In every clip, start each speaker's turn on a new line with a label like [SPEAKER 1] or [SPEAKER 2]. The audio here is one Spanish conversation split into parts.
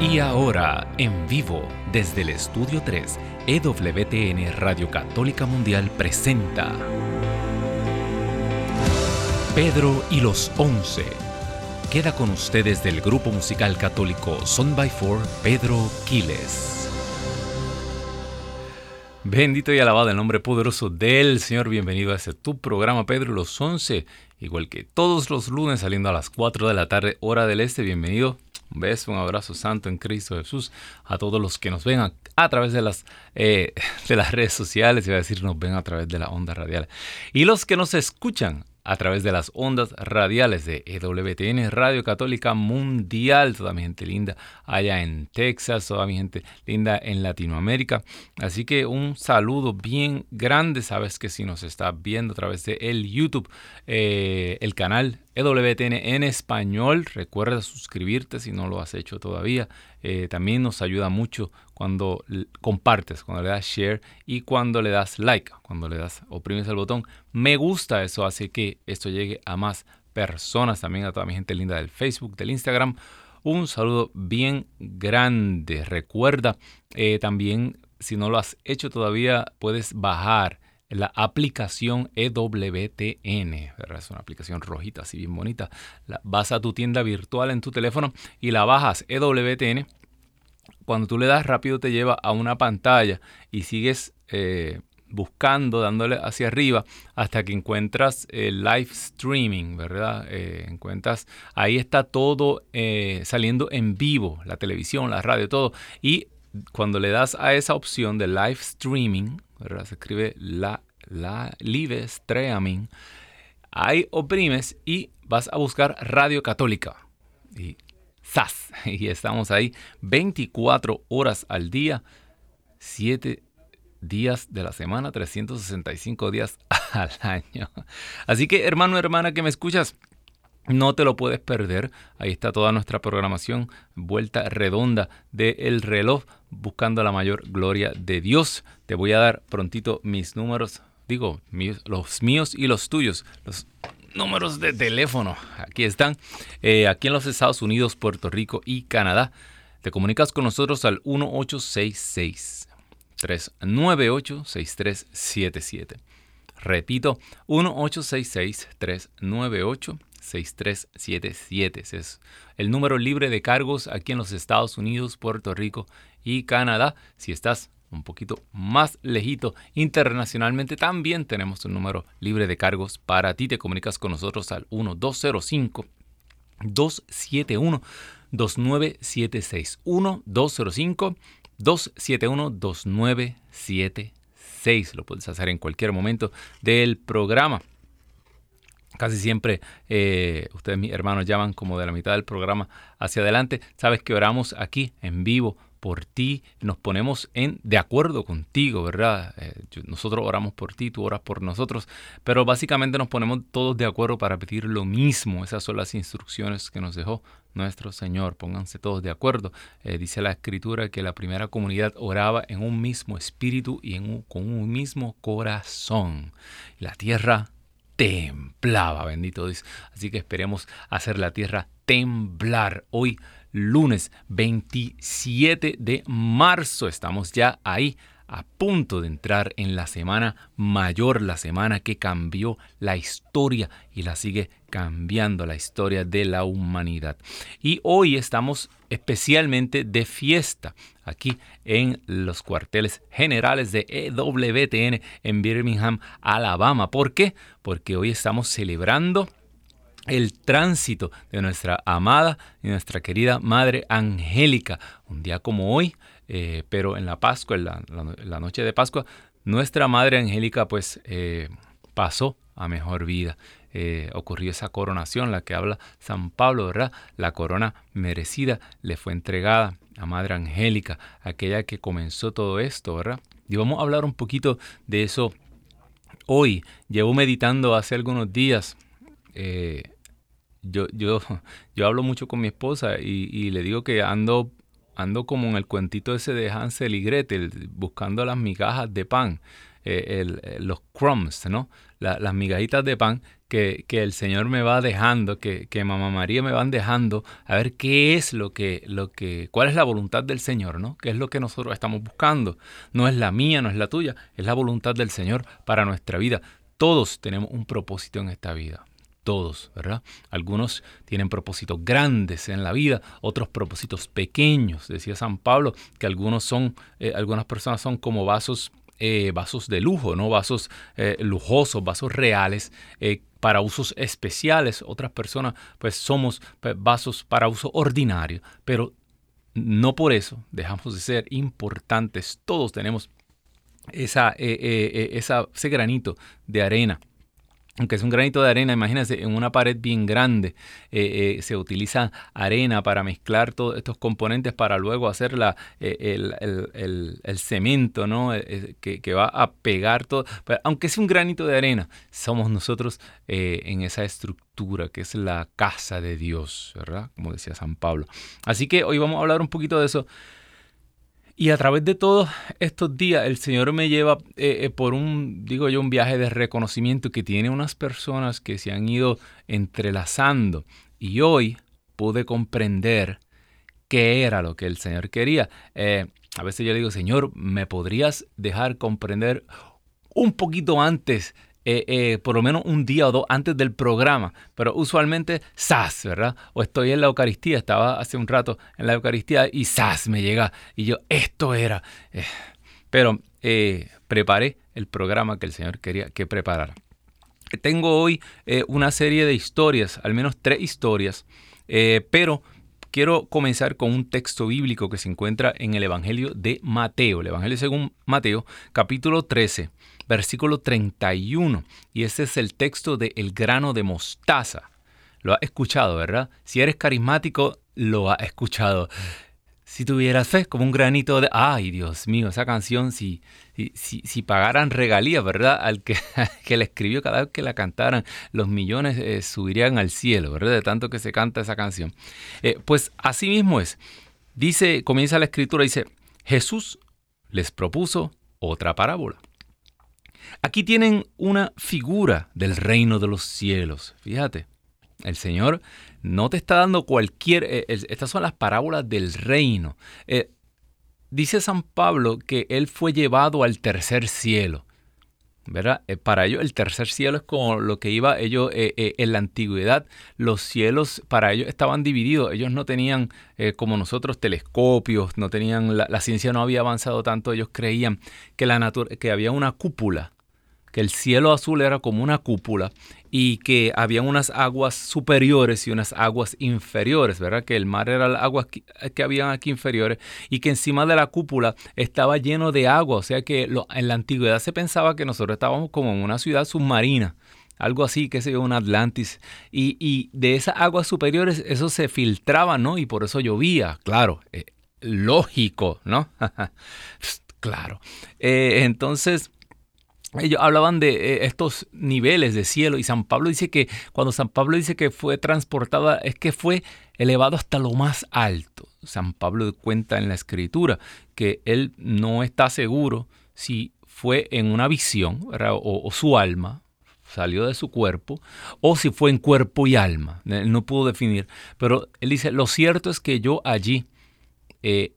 [SPEAKER 1] Y ahora, en vivo, desde el Estudio 3, EWTN Radio Católica Mundial presenta Pedro y los Once. Queda con ustedes del grupo musical católico Son by Four, Pedro Quiles. Bendito y alabado el nombre poderoso del Señor. Bienvenido a este tu programa, Pedro y los Once. Igual que todos los lunes saliendo a las 4 de la tarde, hora del este. Bienvenido un beso, un abrazo santo en Cristo Jesús a todos los que nos ven a, través de las, eh, de las redes sociales, iba a decir nos ven a través de la onda radial. Y los que nos escuchan a través de las ondas radiales de EWTN, Radio Católica Mundial, toda mi gente linda allá en Texas, toda mi gente linda en Latinoamérica. Así que un saludo bien grande, sabes que si nos estás viendo a través de el YouTube, eh, el canal EWTN en español, recuerda suscribirte si no lo has hecho todavía. Eh, también nos ayuda mucho cuando compartes, cuando le das share y cuando le das like, cuando le das, oprimes el botón me gusta. Eso hace que esto llegue a más personas, también a toda mi gente linda del Facebook, del Instagram. Un saludo bien grande. Recuerda eh, también, si no lo has hecho todavía, puedes bajar la aplicación EWTN, es una aplicación rojita, así bien bonita. vas a tu tienda virtual en tu teléfono y la bajas EWTN cuando tú le das rápido te lleva a una pantalla y sigues eh, buscando, dándole hacia arriba hasta que encuentras el live streaming, ¿verdad? Eh, encuentras, ahí está todo eh, saliendo en vivo, la televisión, la radio, todo. Y cuando le das a esa opción de live streaming, ¿verdad? Se escribe la, la live streaming, ahí oprimes y vas a buscar Radio Católica. Y ¡zas! Y estamos ahí 24 horas al día, 7 días de la semana, 365 días al año. Así que hermano, hermana que me escuchas, no te lo puedes perder. Ahí está toda nuestra programación, vuelta redonda del reloj, buscando la mayor gloria de Dios. Te voy a dar prontito mis números, digo, los míos y los tuyos, los números de teléfono. Aquí están, eh, aquí en los Estados Unidos, Puerto Rico y Canadá. Te comunicas con nosotros al 1866 398 6377. Repito, 1866 398 6377. es el número libre de cargos aquí en los Estados Unidos, Puerto Rico y Canadá. Si estás un poquito más lejito internacionalmente, también tenemos un número libre de cargos para ti. Te comunicas con nosotros al 1205 271 2976 1205 271 2976. Lo puedes hacer en cualquier momento del programa. Casi siempre eh, ustedes, mis hermanos, llaman como de la mitad del programa hacia adelante. Sabes que oramos aquí en vivo por ti, nos ponemos en de acuerdo contigo, ¿verdad? Eh, nosotros oramos por ti, tú oras por nosotros, pero básicamente nos ponemos todos de acuerdo para pedir lo mismo. Esas son las instrucciones que nos dejó nuestro Señor. Pónganse todos de acuerdo. Eh, dice la Escritura que la primera comunidad oraba en un mismo espíritu y en con un mismo corazón. La tierra temblaba, bendito Dios. Así que esperemos hacer la tierra temblar hoy lunes 27 de marzo. Estamos ya ahí a punto de entrar en la semana mayor, la semana que cambió la historia y la sigue cambiando la historia de la humanidad. Y hoy estamos especialmente de fiesta aquí en los cuarteles generales de EWTN en Birmingham, Alabama. ¿Por qué? Porque hoy estamos celebrando el tránsito de nuestra amada y nuestra querida Madre Angélica. Un día como hoy, eh, pero en la Pascua, en la, noche de Pascua, nuestra Madre Angélica pues eh, pasó a mejor vida. Eh, ocurrió esa coronación, la que habla San Pablo, ¿verdad? La corona merecida le fue entregada a Madre Angélica, aquella que comenzó todo esto, ¿verdad? Y vamos a hablar un poquito de eso hoy. Llevo meditando hace algunos días yo, yo, yo hablo mucho con mi esposa y, le digo que ando, ando como en el cuentito ese de Hansel y Gretel, buscando las migajas de pan. los crumbs, ¿no? las migajitas de pan que, el Señor me va dejando, que, que, Mamá María me van dejando, a ver qué es lo que, lo que, cuál es la voluntad del Señor, ¿no? ¿Qué es lo que nosotros estamos buscando? No es la mía, no es la tuya, es la voluntad del Señor para nuestra vida. Todos tenemos un propósito en esta vida todos, ¿verdad? Algunos tienen propósitos grandes en la vida, otros propósitos pequeños. Decía San Pablo que algunos son, eh, algunas personas son como vasos, eh, vasos de lujo, ¿no? Vasos eh, lujosos, vasos reales para usos especiales. Otras personas, pues somos pues, vasos para uso ordinario, pero no por eso dejamos de ser importantes. Todos tenemos ese granito de arena aunque es un granito de arena, imagínense, en una pared bien grande eh, eh, se utiliza arena para mezclar todos estos componentes para luego hacer la, eh, el, cemento ¿no? Que, va a pegar todo. aunque es un granito de arena, somos nosotros en esa estructura que es la casa de Dios, ¿verdad? Como decía San Pablo. Así que hoy vamos a hablar un poquito de eso. Y a través de todos estos días, el Señor me lleva eh, eh, por un, digo yo, un viaje de reconocimiento que tiene unas personas que se han ido entrelazando. Y hoy pude comprender qué era lo que el Señor quería. Eh, a veces yo le digo, Señor, ¿me podrías dejar comprender un poquito antes eh, eh, por lo menos un día o dos antes del programa, pero usualmente ¡zas! ¿verdad? O estoy en la Eucaristía, estaba hace un rato en la Eucaristía y ¡zas! me llega y yo, esto era. Eh, pero preparé el programa que el Señor quería que preparara. Tengo hoy una serie de historias, al menos tres historias, pero quiero comenzar con un texto bíblico que se encuentra en el Evangelio de Mateo, el Evangelio según Mateo, capítulo 13 versículo 31. Y ese es el texto de El grano de mostaza. Lo has escuchado, ¿verdad? Si eres carismático, lo has escuchado. Si tuvieras fe, como un granito de... Ay, Dios mío, esa canción, si, si, si, pagaran regalías, ¿verdad? Al que, que la escribió cada vez que la cantaran, los millones eh, subirían al cielo, ¿verdad? De tanto que se canta esa canción. Eh, pues así mismo es. Dice, comienza la escritura, dice, Jesús les propuso otra parábola. Aquí tienen una figura del reino de los cielos. Fíjate, el Señor no te está dando cualquier... Eh, estas son las parábolas del reino. Eh, dice San Pablo que Él fue llevado al tercer cielo. ¿Verdad? Eh, para ellos el tercer cielo es como lo que iba ellos en la antigüedad. Los cielos para ellos estaban divididos. Ellos no tenían como nosotros telescopios, no tenían la, ciencia no había avanzado tanto. Ellos creían que la que había una cúpula que el cielo azul era como una cúpula y que había unas aguas superiores y unas aguas inferiores, ¿verdad? Que el mar era las aguas que, habían aquí inferiores y que encima de la cúpula estaba lleno de agua, o sea que en la antigüedad se pensaba que nosotros estábamos como en una ciudad submarina algo así, que se un Atlantis. Y, de esas aguas superiores eso se filtraba, ¿no? Y por eso llovía, claro, eh, lógico, ¿no? claro. Eh, entonces, ellos hablaban de eh, estos niveles de cielo y San Pablo dice que cuando San Pablo dice que fue transportada es que fue elevado hasta lo más alto. San Pablo cuenta en la escritura que él no está seguro si fue en una visión o, su alma salió de su cuerpo o si fue en cuerpo y alma. Él no pudo definir. Pero él dice, lo cierto es que yo allí eh,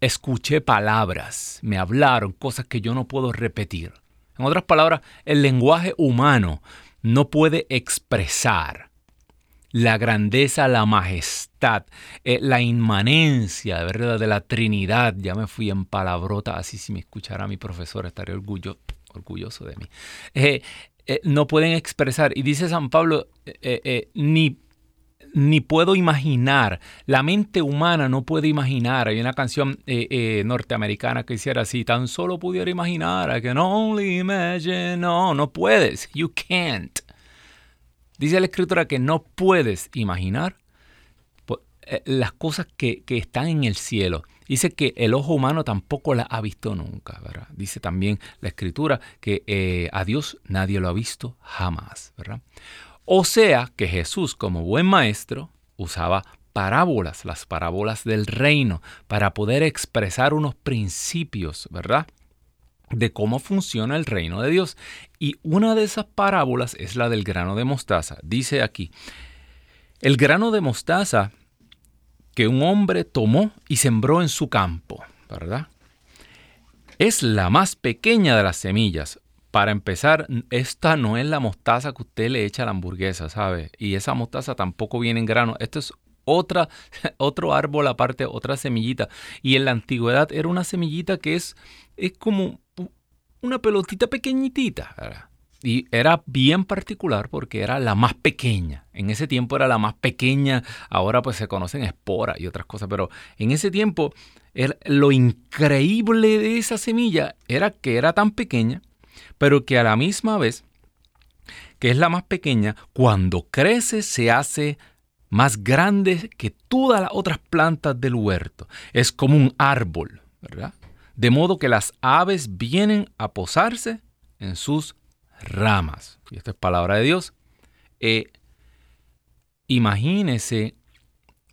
[SPEAKER 1] escuché palabras, me hablaron cosas que yo no puedo repetir. En otras palabras, el lenguaje humano no puede expresar la grandeza, la majestad, eh, la inmanencia ¿verdad? de la Trinidad. Ya me fui en palabrota, así si me escuchara mi profesor estaría orgullo, orgulloso de mí. Eh, eh, no pueden expresar, y dice San Pablo, ni ni puedo imaginar, la mente humana no puede imaginar. Hay una canción eh, eh, norteamericana que hiciera así, tan solo pudiera imaginar, I can only imagine. No, no puedes, you can't. Dice la escritura que no puedes imaginar eh, las cosas que, están en el cielo. Dice que el ojo humano tampoco las ha visto nunca, ¿verdad? Dice también la escritura que a Dios nadie lo ha visto jamás, ¿verdad? O sea que Jesús, como buen maestro, usaba parábolas, las parábolas del reino, para poder expresar unos principios, ¿verdad? de cómo funciona el reino de Dios. Y una de esas parábolas es la del grano de mostaza. Dice aquí, el grano de mostaza que un hombre tomó y sembró en su campo, ¿verdad? Es la más pequeña de las semillas. Para empezar, esta no es la mostaza que usted le echa a la hamburguesa, ¿sabe? Y esa mostaza tampoco viene en grano. Esto es otra, otro árbol aparte, otra semillita. Y en la antigüedad era una semillita que es, es como una pelotita pequeñitita. Y era bien particular porque era la más pequeña. En ese tiempo era la más pequeña. Ahora pues se conocen esporas y otras cosas. Pero en ese tiempo lo increíble de esa semilla era que era tan pequeña, pero que a la misma vez, que es la más pequeña, cuando crece se hace más grande que todas las otras plantas del huerto. Es como un árbol, ¿verdad? De modo que las aves vienen a posarse en sus ramas. Y esta es palabra de Dios. Eh, imagínese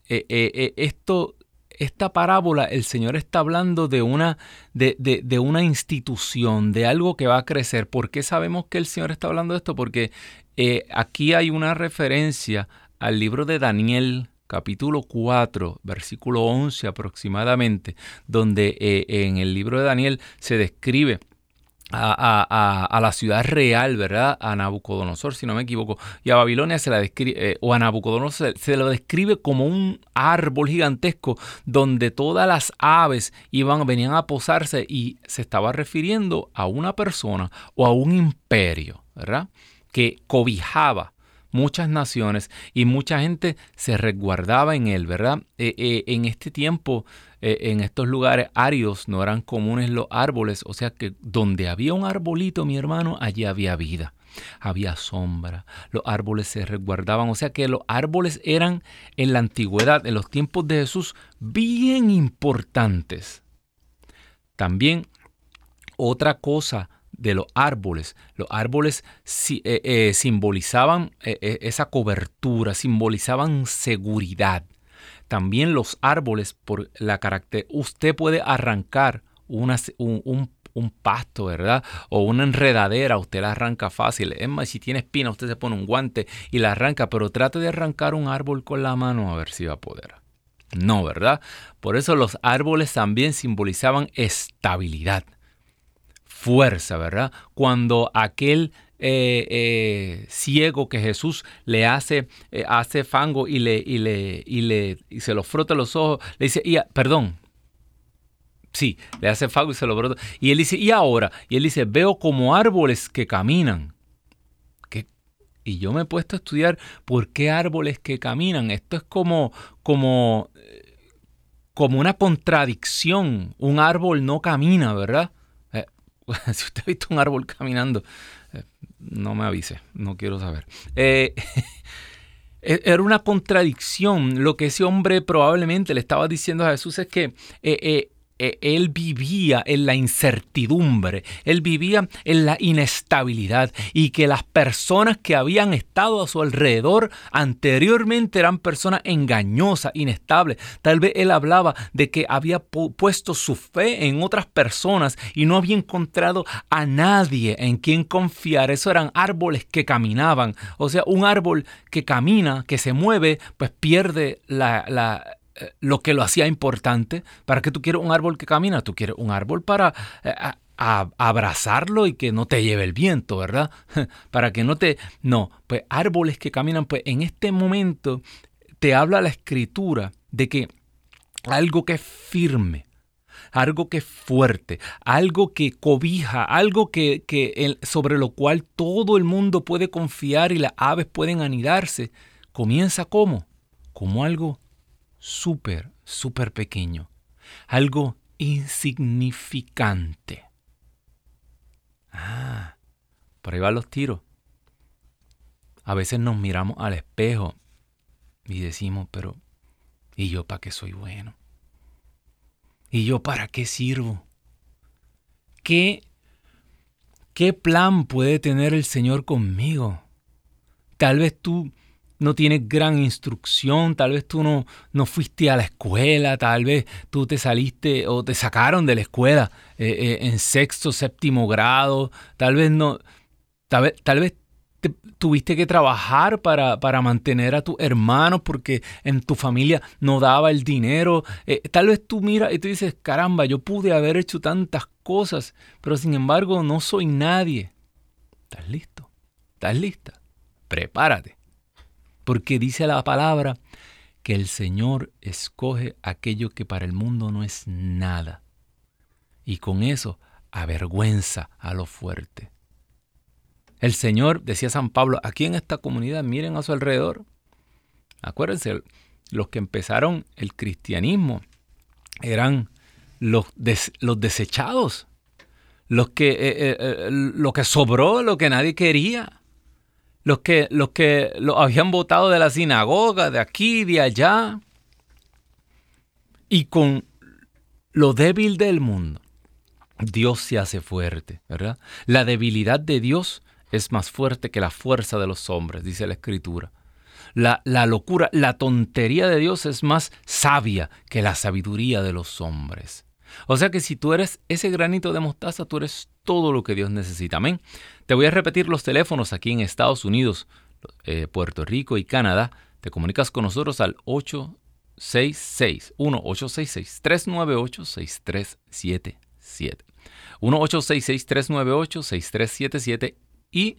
[SPEAKER 1] eh, eh, esto, esta parábola, el Señor está hablando de una, de, de, una institución, de algo que va a crecer. ¿Por qué sabemos que el Señor está hablando de esto? Porque aquí hay una referencia al libro de Daniel, capítulo 4, versículo 11 aproximadamente, donde en el libro de Daniel se describe a, la ciudad real, ¿verdad? A Nabucodonosor, si no me equivoco. Y a Babilonia se la describe, eh, o a Nabucodonosor se, lo describe como un árbol gigantesco donde todas las aves iban, venían a posarse y se estaba refiriendo a una persona o a un imperio, ¿verdad? Que cobijaba muchas naciones y mucha gente se resguardaba en él, ¿verdad? Eh, eh, en este tiempo eh, en estos lugares áridos no eran comunes los árboles, o sea que donde había un arbolito, mi hermano, allí había vida. Había sombra, los árboles se resguardaban, o sea que los árboles eran en la antigüedad, en los tiempos de Jesús, bien importantes. También otra cosa de los árboles. Los árboles eh, eh, simbolizaban esa cobertura, simbolizaban seguridad. También los árboles, por la carácter, usted puede arrancar un, un, pasto, ¿verdad? O una enredadera, usted la arranca fácil. Es más, si tiene espina, usted se pone un guante y la arranca, pero trate de arrancar un árbol con la mano a ver si va a poder. No, ¿verdad? Por eso los árboles también simbolizaban estabilidad, fuerza, ¿verdad? Cuando aquel eh, eh, ciego que Jesús le hace, eh, hace fango y, le, y, le, y, le, y se lo frota los ojos, le dice, perdón, sí, le hace fango y se lo frota. Y él dice, ¿y ahora? Y él dice, veo como árboles que caminan. Y yo me he puesto a estudiar por qué árboles que caminan. Esto es como, como, como una contradicción. Un árbol no camina, ¿verdad? si usted ha visto un árbol caminando, no me avise, no quiero saber. Eh, e-, era una contradicción. Lo que ese hombre probablemente le estaba diciendo a Jesús es que eh, eh, él vivía en la incertidumbre, él vivía en la inestabilidad y que las personas que habían estado a su alrededor anteriormente eran personas engañosas, inestables. Tal vez él hablaba de que había puesto su fe en otras personas y no había encontrado a nadie en quien confiar. Eso eran árboles que caminaban. O sea, un árbol que camina, que se mueve, pues pierde la, la lo que lo hacía importante. ¿Para qué tú quieres un árbol que camina? Tú quieres un árbol para eh, abrazarlo y que no te lleve el viento, ¿verdad? para que no te... No, pues árboles que caminan, pues en este momento te habla la escritura de que algo que es firme, algo que es fuerte, algo que cobija, algo que, que sobre lo cual todo el mundo puede confiar y las aves pueden anidarse, comienza como, como algo súper, súper pequeño, algo insignificante. Ah, por ahí van los tiros. A veces nos miramos al espejo y decimos, pero ¿y yo para qué soy bueno? ¿Y yo para qué sirvo? ¿Qué, qué plan puede tener el Señor conmigo? Tal vez tú no tienes gran instrucción, tal vez tú no, no fuiste a la escuela, tal vez tú te saliste o te sacaron de la escuela eh, eh, en sexto, séptimo grado, tal vez no, tal vez, tal vez tuviste que trabajar para, para, mantener a tus hermanos porque en tu familia no daba el dinero. Eh, tal vez tú miras y tú dices, caramba, yo pude haber hecho tantas cosas, pero sin embargo no soy nadie. ¿Estás listo? ¿Estás lista? Prepárate. Porque dice la palabra que el Señor escoge aquello que para el mundo no es nada. Y con eso avergüenza a lo fuerte. El Señor, decía San Pablo, aquí en esta comunidad, miren a su alrededor. Acuérdense, los que empezaron el cristianismo eran los, los desechados, los que, eh, eh, eh, lo que sobró, lo que nadie quería, los que, los que lo habían votado de la sinagoga, de aquí, de allá, y con lo débil del mundo, Dios se hace fuerte, ¿verdad? La debilidad de Dios es más fuerte que la fuerza de los hombres, dice la Escritura. La, la, locura, la tontería de Dios es más sabia que la sabiduría de los hombres. O sea que si tú eres ese granito de mostaza, tú eres todo lo que Dios necesita. Amén. Te voy a repetir los teléfonos aquí en Estados Unidos, eh, Puerto Rico y Canadá. Te comunicas con nosotros al 866 1866 398 6377 1866 398 6377 y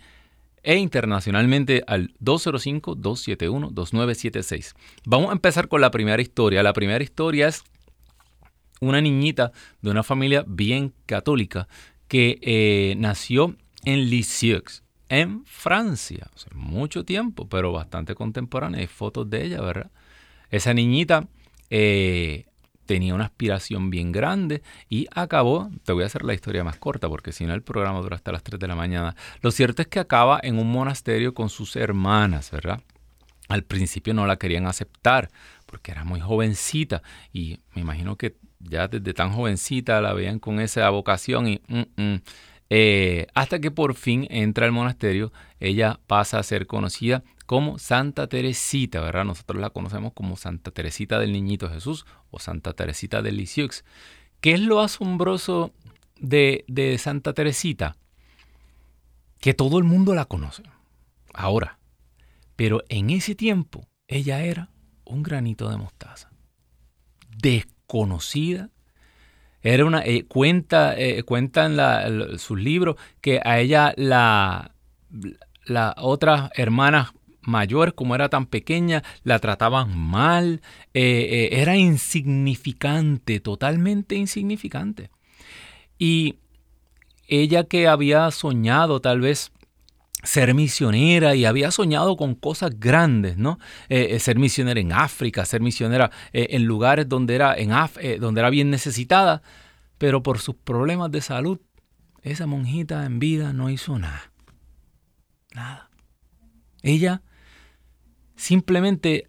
[SPEAKER 1] e internacionalmente al 205-271-2976. Vamos a empezar con la primera historia. La primera historia es una niñita de una familia bien católica que eh, nació en Lisieux, en Francia, hace mucho tiempo, pero bastante contemporánea. Hay fotos de ella, ¿verdad? Esa niñita eh, tenía una aspiración bien grande y acabó, te voy a hacer la historia más corta porque si no el programa dura hasta las 3 de la mañana. Lo cierto es que acaba en un monasterio con sus hermanas, ¿verdad? Al principio no la querían aceptar porque era muy jovencita y me imagino que ya desde tan jovencita la veían con esa vocación y mm, mm, eh, hasta que por fin entra al monasterio, ella pasa a ser conocida como Santa Teresita, ¿verdad? Nosotros la conocemos como Santa Teresita del Niñito Jesús o Santa Teresita del Lisieux. ¿Qué es lo asombroso de, de Santa Teresita? Que todo el mundo la conoce. Ahora. Pero en ese tiempo ella era un granito de mostaza. Desconocida. Era una, eh, cuenta, eh, cuenta en sus libros que a ella la, la otra hermana mayor, como era tan pequeña, la trataban mal, eh, eh, era insignificante, totalmente insignificante. Y ella que había soñado tal vez ser misionera y había soñado con cosas grandes, ¿no? Eh, ser misionera en África, ser misionera en lugares donde era, en donde era bien necesitada, pero por sus problemas de salud, esa monjita en vida no hizo nada. Nada. Ella simplemente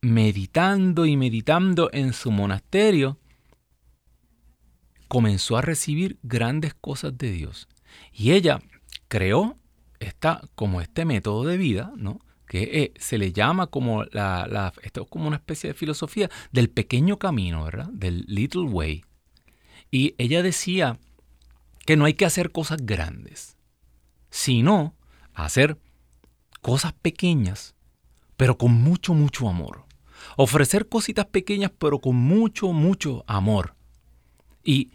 [SPEAKER 1] meditando y meditando en su monasterio, comenzó a recibir grandes cosas de Dios. Y ella creó esta, como este método de vida, ¿no? que eh, se le llama como, la, esto como una especie de filosofía del pequeño camino, ¿verdad? Del little way. Y ella decía que no hay que hacer cosas grandes, sino hacer cosas pequeñas pero con mucho, mucho amor. Ofrecer cositas pequeñas, pero con mucho, mucho amor. Y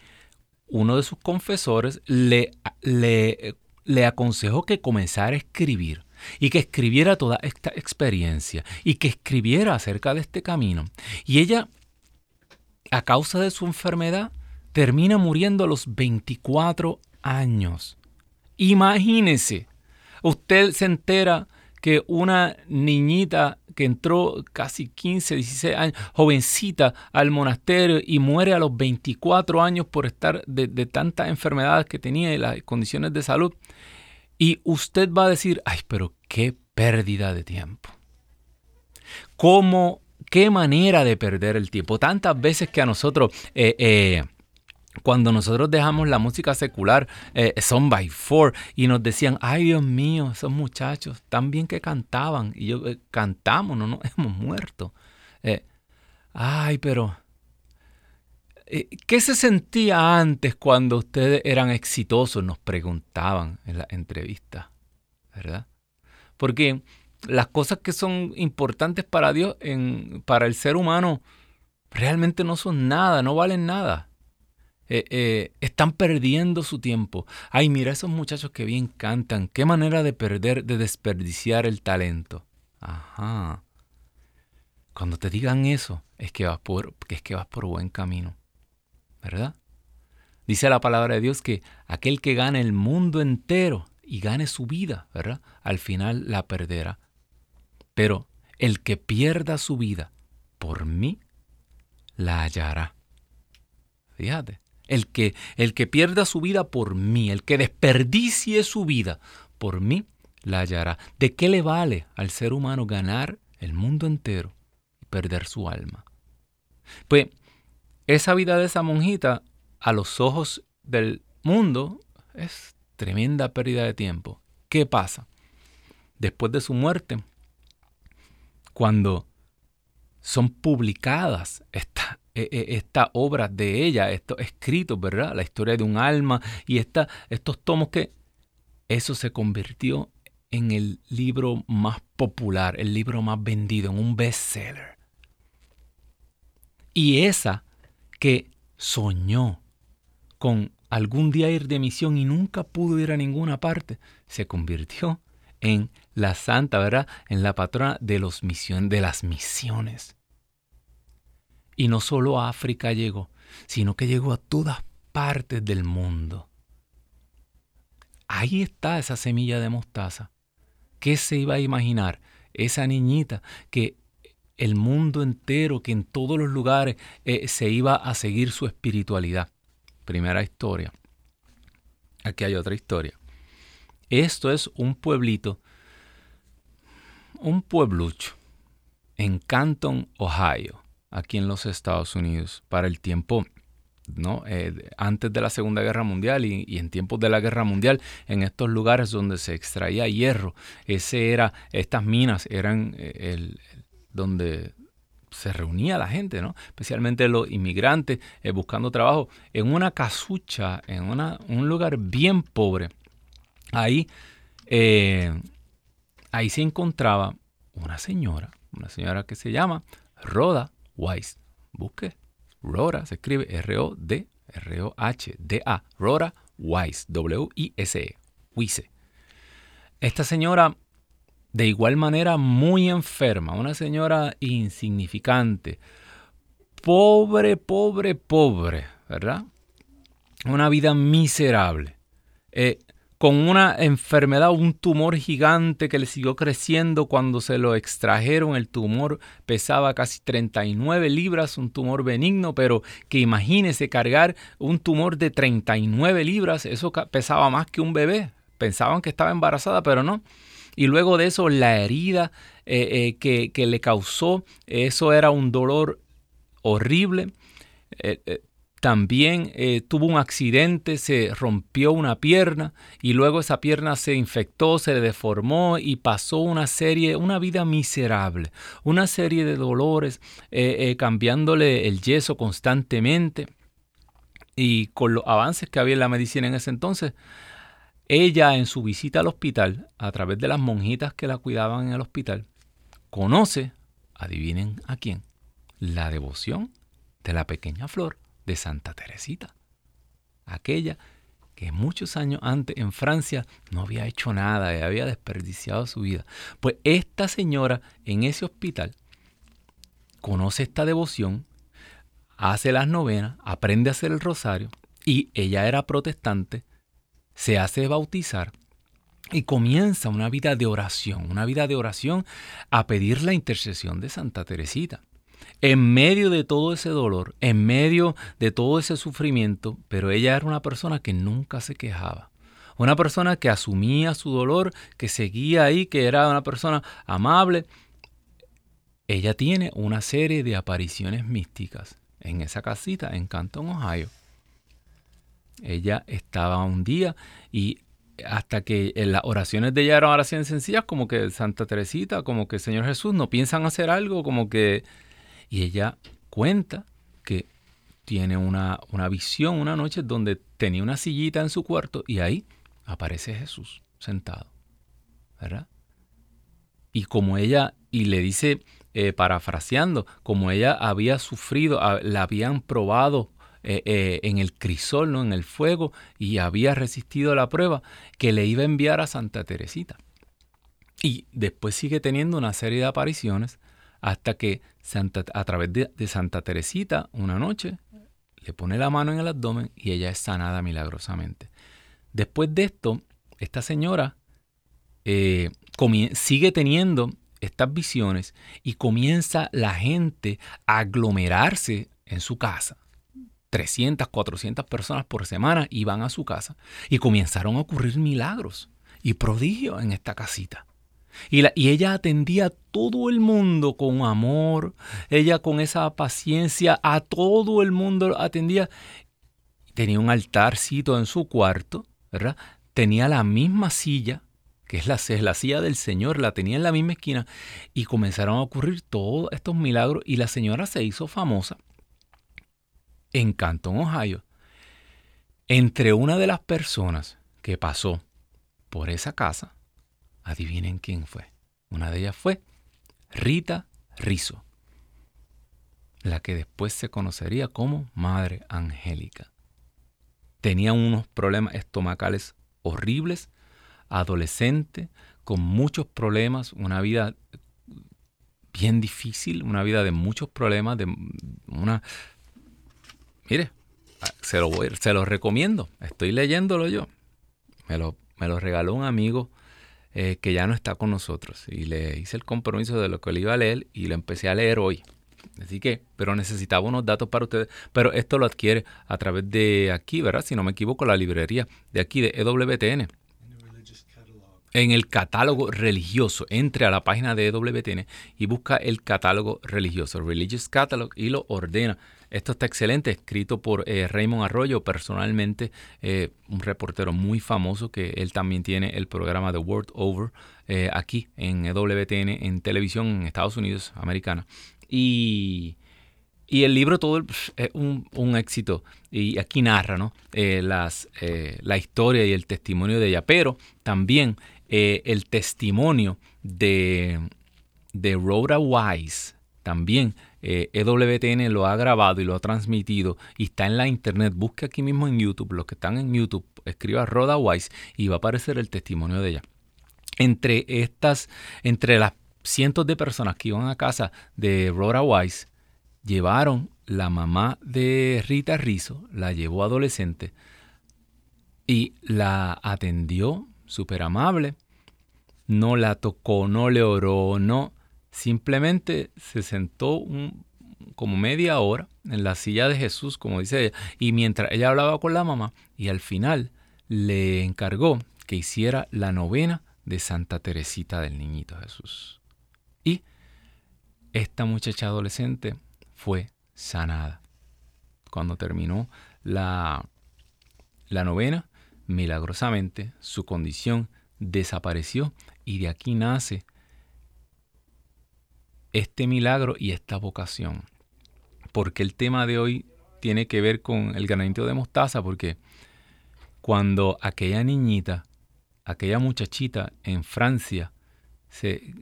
[SPEAKER 1] uno de sus confesores le, le, le aconsejó que comenzara a escribir y que escribiera toda esta experiencia y que escribiera acerca de este camino. Y ella, a causa de su enfermedad, termina muriendo a los 24 años. Imagínese, usted se entera que una niñita que entró casi 15, 16 años, jovencita al monasterio y muere a los 24 años por estar de, tantas enfermedades que tenía y las condiciones de salud. Y usted va a decir, ay, pero qué pérdida de tiempo. ¿Cómo, qué manera de perder el tiempo? Tantas veces que a nosotros... Eh, eh, cuando nosotros dejamos la música secular, eh, Son by Four, y nos decían, ay Dios mío, esos muchachos, tan bien que cantaban, y yo, eh, cantamos, no nos hemos muerto. Eh, ay, pero, ¿qué se sentía antes cuando ustedes eran exitosos? Nos preguntaban en la entrevista, ¿verdad? Porque las cosas que son importantes para Dios, en, para el ser humano, realmente no son nada, no valen nada. Eh, eh, están perdiendo su tiempo. Ay, mira esos muchachos que bien cantan. Qué manera de perder, de desperdiciar el talento. Ajá. Cuando te digan eso, es que vas por, es que vas por buen camino. ¿Verdad? Dice la palabra de Dios que aquel que gane el mundo entero y gane su vida, ¿verdad? Al final la perderá. Pero el que pierda su vida por mí, la hallará. Fíjate. El que, el que pierda su vida por mí, el que desperdicie su vida por mí, la hallará. ¿De qué le vale al ser humano ganar el mundo entero y perder su alma? Pues esa vida de esa monjita, a los ojos del mundo, es tremenda pérdida de tiempo. ¿Qué pasa? Después de su muerte, cuando son publicadas estas esta obra de ella, estos escritos, ¿verdad? La historia de un alma y esta, estos tomos que eso se convirtió en el libro más popular, el libro más vendido, en un bestseller. Y esa que soñó con algún día ir de misión y nunca pudo ir a ninguna parte, se convirtió en la santa, ¿verdad? En la patrona de, los de las misiones. Y no solo a África llegó, sino que llegó a todas partes del mundo. Ahí está esa semilla de mostaza. ¿Qué se iba a imaginar? Esa niñita que el mundo entero, que en todos los lugares eh, se iba a seguir su espiritualidad. Primera historia. Aquí hay otra historia. Esto es un pueblito, un pueblucho en Canton, Ohio aquí en los Estados Unidos para el tiempo ¿no? Eh, antes de la Segunda Guerra Mundial y, en tiempos de la Guerra Mundial, en estos lugares donde se extraía hierro, ese era, estas minas eran eh, el, donde se reunía la gente, ¿no? especialmente los inmigrantes eh, buscando trabajo, en una casucha, en una, un lugar bien pobre. Ahí, ahí se encontraba una señora, una señora que se llama Roda Wise. Busque. Rora se escribe R-O-D, R-O-H-D-A. Rora Wise. W-I-S-E. Wise. Esta señora, de igual manera, muy enferma. Una señora insignificante. Pobre, pobre, pobre. ¿Verdad? Una vida miserable. Eh, con una enfermedad, un tumor gigante que le siguió creciendo cuando se lo extrajeron. El tumor pesaba casi 39 libras, un tumor benigno, pero que imagínese cargar un tumor de 39 libras, eso pesaba más que un bebé. Pensaban que estaba embarazada, pero no. Y luego de eso, la herida eh, eh, que, le causó, eso era un dolor horrible. Eh, también eh, tuvo un accidente, se rompió una pierna y luego esa pierna se infectó, se deformó y pasó una serie, una vida miserable, una serie de dolores, eh, eh, cambiándole el yeso constantemente. Y con los avances que había en la medicina en ese entonces, ella en su visita al hospital, a través de las monjitas que la cuidaban en el hospital, conoce, adivinen a quién, la devoción de la pequeña flor de Santa Teresita, aquella que muchos años antes en Francia no había hecho nada y había desperdiciado su vida. Pues esta señora en ese hospital conoce esta devoción, hace las novenas, aprende a hacer el rosario y ella era protestante, se hace bautizar y comienza una vida de oración, una vida de oración a pedir la intercesión de Santa Teresita en medio de todo ese dolor, en medio de todo ese sufrimiento, pero ella era una persona que nunca se quejaba. Una persona que asumía su dolor, que seguía ahí, que era una persona amable. Ella tiene una serie de apariciones místicas en esa casita en Canton, Ohio. ella estaba un día y hasta que en las oraciones de ella eran oraciones sencillas, como que Santa Teresita, como que Señor Jesús, no piensan hacer algo, como que... Y ella cuenta que tiene una, una visión una noche donde tenía una sillita en su cuarto y ahí aparece Jesús sentado, ¿verdad? Y como ella, y le dice, eh, parafraseando, como ella había sufrido, la habían probado eh, eh, en el crisol, ¿no? en el fuego, y había resistido la prueba, que le iba a enviar a Santa Teresita. Y después sigue teniendo una serie de apariciones hasta que a través de, Santa Teresita, una noche, le pone la mano en el abdomen y ella es sanada milagrosamente. Después de esto, esta señora eh, sigue teniendo estas visiones y comienza la gente a aglomerarse en su casa. 300, 400 personas por semana iban a su casa y comenzaron a ocurrir milagros y prodigios en esta casita. Y, y, ella atendía a todo el mundo con amor, ella con esa paciencia, a todo el mundo atendía. Tenía un altarcito en su cuarto, ¿verdad? Tenía la misma silla, que es la, es la silla del Señor, la tenía en la misma esquina, y comenzaron a ocurrir todos estos milagros, y la señora se hizo famosa en Canton, Ohio, entre una de las personas que pasó por esa casa, adivinen quién fue. Una de ellas fue Rita Rizzo, la que después se conocería como Madre Angélica. Tenía unos problemas estomacales horribles, adolescente, con muchos problemas, una vida bien difícil, una vida de muchos problemas, de una Mire, se lo, voy, se lo recomiendo. Estoy leyéndolo yo. Me lo, me lo regaló un amigo eh, que ya no está con nosotros. Y le hice el compromiso de lo que le iba a leer y lo empecé a leer hoy. Así que, pero necesitaba unos datos para ustedes. Pero esto lo adquiere a través de aquí, ¿verdad? Si no me equivoco, la librería de aquí de EWTN. En el catálogo religioso, entre a la página de EWTN y busca el catálogo religioso, Religious Catalog, y lo ordena esto está excelente, escrito por eh, Raymond Arroyo, personalmente eh, un reportero muy famoso que él también tiene el programa The World Over eh, aquí en WTN, en televisión en Estados Unidos, americana. Y, el libro todo es un, éxito. Y aquí narra las, la historia y el testimonio de ella, pero también el testimonio de, de Rhoda Wise también eh, e lo ha grabado y lo ha transmitido y está en la internet. Busque aquí mismo en YouTube, los que están en YouTube, escriba Rhoda Wise y va a aparecer el testimonio de ella. Entre estas, entre las cientos de personas que iban a casa de Rhoda Wise, llevaron la mamá de Rita Rizzo, la llevó adolescente y la atendió súper amable. No la tocó, no le oró, no simplemente se sentó como media hora en la silla de Jesús, como dice ella, y mientras ella hablaba con la mamá, y al final le encargó que hiciera la novena de Santa Teresita del Niñito Jesús. Y esta muchacha adolescente fue sanada. Cuando terminó la, la novena, milagrosamente su condición desapareció y de aquí nace este milagro y esta vocación. Porque el tema de hoy tiene que ver con el granito de mostaza, porque cuando aquella niñita, aquella muchachita en Francia, se,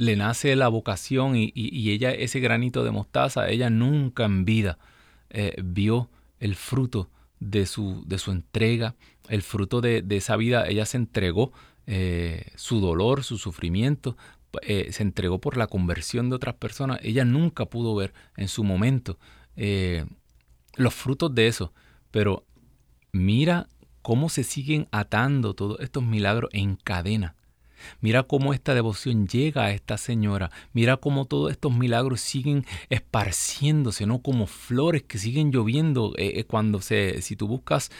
[SPEAKER 1] le nace la vocación y, ella, ese granito de mostaza, ella nunca en vida eh, vio el fruto de su, de su entrega, el fruto de, esa vida, ella se entregó eh, su dolor, su sufrimiento, eh, se entregó por la conversión de otras personas, ella nunca pudo ver en su momento eh, los frutos de eso. Pero mira cómo se siguen atando todos estos milagros en cadena. Mira cómo esta devoción llega a esta señora. Mira cómo todos estos milagros siguen esparciéndose, ¿no? Como flores que siguen lloviendo. Eh, cuando se, si tú buscas